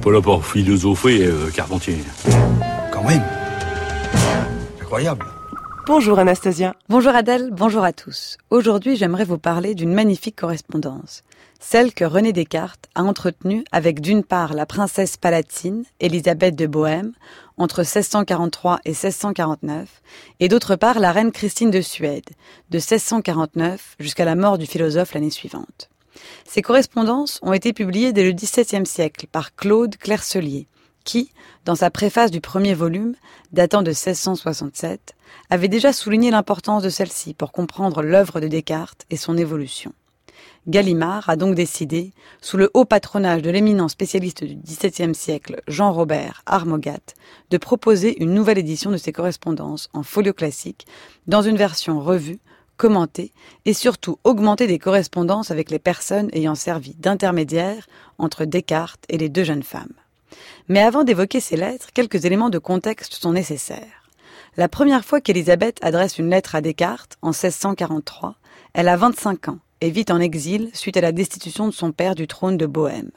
pas là pour philosopher, euh, Carpentier. Quand même. Incroyable. Bonjour Anastasia. Bonjour Adèle, bonjour à tous. Aujourd'hui, j'aimerais vous parler d'une magnifique correspondance, celle que René Descartes a entretenue avec d'une part la princesse palatine, Élisabeth de Bohême, entre 1643 et 1649, et d'autre part la reine Christine de Suède, de 1649 jusqu'à la mort du philosophe l'année suivante. Ces correspondances ont été publiées dès le XVIIe siècle par Claude Clercelier, qui, dans sa préface du premier volume, datant de 1667, avait déjà souligné l'importance de celle-ci pour comprendre l'œuvre de Descartes et son évolution. Gallimard a donc décidé, sous le haut patronage de l'éminent spécialiste du XVIIe siècle Jean-Robert Armogat, de proposer une nouvelle édition de ses correspondances en folio classique, dans une version revue, commentée et surtout augmentée des correspondances avec les personnes ayant servi d'intermédiaires entre Descartes et les deux jeunes femmes. Mais avant d'évoquer ces lettres, quelques éléments de contexte sont nécessaires. La première fois qu'Élisabeth adresse une lettre à Descartes, en 1643, elle a 25 ans et vit en exil suite à la destitution de son père du trône de Bohême.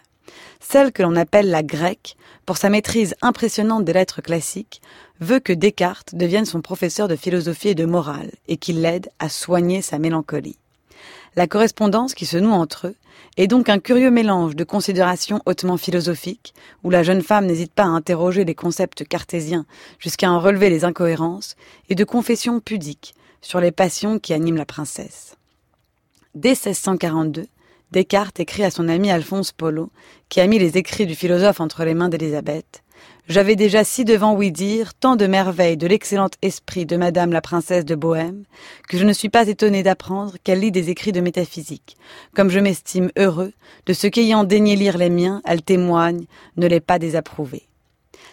Celle que l'on appelle la grecque, pour sa maîtrise impressionnante des lettres classiques, veut que Descartes devienne son professeur de philosophie et de morale et qu'il l'aide à soigner sa mélancolie. La correspondance qui se noue entre eux est donc un curieux mélange de considérations hautement philosophiques, où la jeune femme n'hésite pas à interroger les concepts cartésiens jusqu'à en relever les incohérences, et de confessions pudiques sur les passions qui animent la princesse. Dès 1642, Descartes écrit à son ami Alphonse Polo, qui a mis les écrits du philosophe entre les mains d'Élisabeth. J'avais déjà si devant oui dire tant de merveilles de l'excellent esprit de Madame la princesse de Bohême, que je ne suis pas étonné d'apprendre qu'elle lit des écrits de métaphysique, comme je m'estime heureux de ce qu'ayant daigné lire les miens, elle témoigne, ne l'ait pas désapprouvé.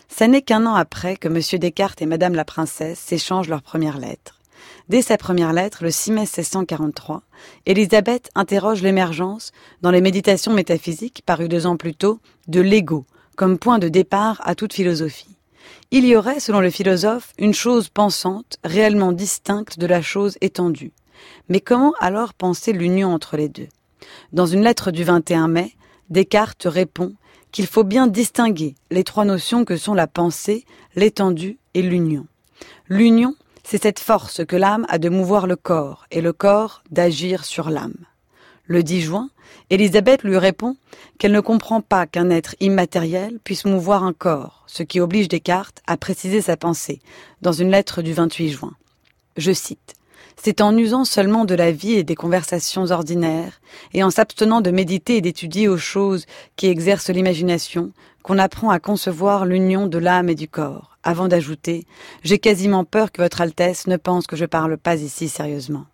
Ça n'est qu'un an après que M. Descartes et Madame la princesse s'échangent leurs premières lettres. Dès sa première lettre, le 6 mai 1643, Élisabeth interroge l'émergence, dans les méditations métaphysiques parues deux ans plus tôt, de l'ego, comme point de départ à toute philosophie. Il y aurait, selon le philosophe, une chose pensante, réellement distincte de la chose étendue. Mais comment alors penser l'union entre les deux? Dans une lettre du 21 mai, Descartes répond qu'il faut bien distinguer les trois notions que sont la pensée, l'étendue et l'union. L'union, c'est cette force que l'âme a de mouvoir le corps et le corps d'agir sur l'âme. Le 10 juin, Élisabeth lui répond qu'elle ne comprend pas qu'un être immatériel puisse mouvoir un corps, ce qui oblige Descartes à préciser sa pensée dans une lettre du 28 juin. Je cite c'est en usant seulement de la vie et des conversations ordinaires, et en s'abstenant de méditer et d'étudier aux choses qui exercent l'imagination, qu'on apprend à concevoir l'union de l'âme et du corps, avant d'ajouter J'ai quasiment peur que Votre Altesse ne pense que je parle pas ici sérieusement.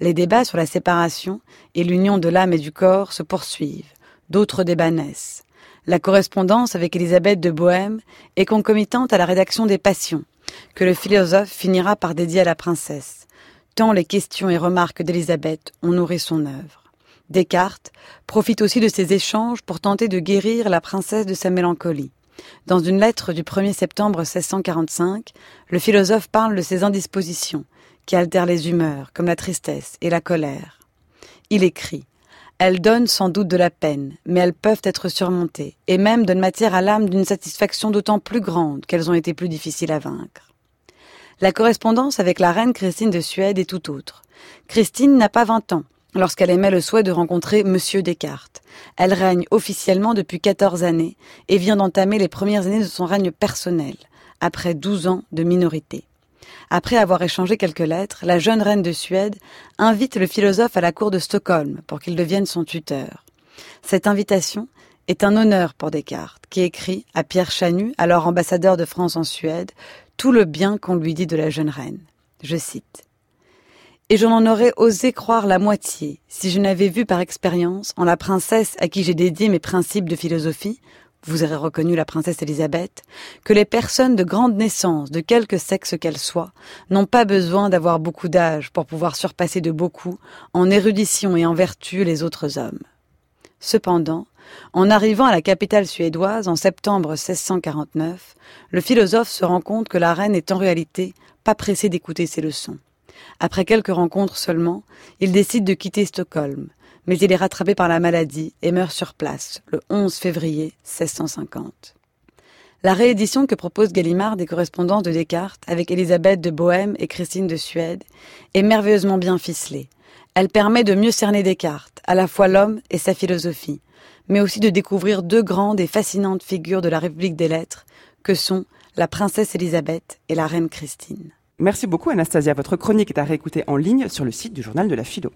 Les débats sur la séparation et l'union de l'âme et du corps se poursuivent, d'autres débats naissent. La correspondance avec Élisabeth de Bohême est concomitante à la rédaction des Passions, que le philosophe finira par dédier à la princesse, tant les questions et remarques d'Élisabeth ont nourri son œuvre. Descartes profite aussi de ces échanges pour tenter de guérir la princesse de sa mélancolie. Dans une lettre du 1er septembre 1645, le philosophe parle de ses indispositions, qui altèrent les humeurs, comme la tristesse et la colère. Il écrit Elles donnent sans doute de la peine, mais elles peuvent être surmontées, et même donnent matière à l'âme d'une satisfaction d'autant plus grande qu'elles ont été plus difficiles à vaincre. La correspondance avec la reine Christine de Suède est tout autre. Christine n'a pas vingt ans lorsqu'elle émet le souhait de rencontrer Monsieur Descartes. Elle règne officiellement depuis quatorze années et vient d'entamer les premières années de son règne personnel, après douze ans de minorité. Après avoir échangé quelques lettres, la jeune reine de Suède invite le philosophe à la cour de Stockholm pour qu'il devienne son tuteur. Cette invitation est un honneur pour Descartes, qui écrit à Pierre Chanu, alors ambassadeur de France en Suède, tout le bien qu'on lui dit de la jeune reine. Je cite. Et je n'en aurais osé croire la moitié si je n'avais vu par expérience, en la princesse à qui j'ai dédié mes principes de philosophie, vous aurez reconnu la princesse Élisabeth, que les personnes de grande naissance, de quelque sexe qu'elles soient, n'ont pas besoin d'avoir beaucoup d'âge pour pouvoir surpasser de beaucoup, en érudition et en vertu, les autres hommes. Cependant, en arrivant à la capitale suédoise en septembre 1649, le philosophe se rend compte que la reine est en réalité pas pressée d'écouter ses leçons. Après quelques rencontres seulement, il décide de quitter Stockholm, mais il est rattrapé par la maladie et meurt sur place le 11 février 1650. La réédition que propose Gallimard des correspondances de Descartes avec Élisabeth de Bohême et Christine de Suède est merveilleusement bien ficelée. Elle permet de mieux cerner Descartes, à la fois l'homme et sa philosophie, mais aussi de découvrir deux grandes et fascinantes figures de la République des lettres, que sont la princesse Élisabeth et la reine Christine. Merci beaucoup Anastasia. Votre chronique est à réécouter en ligne sur le site du journal de la philo.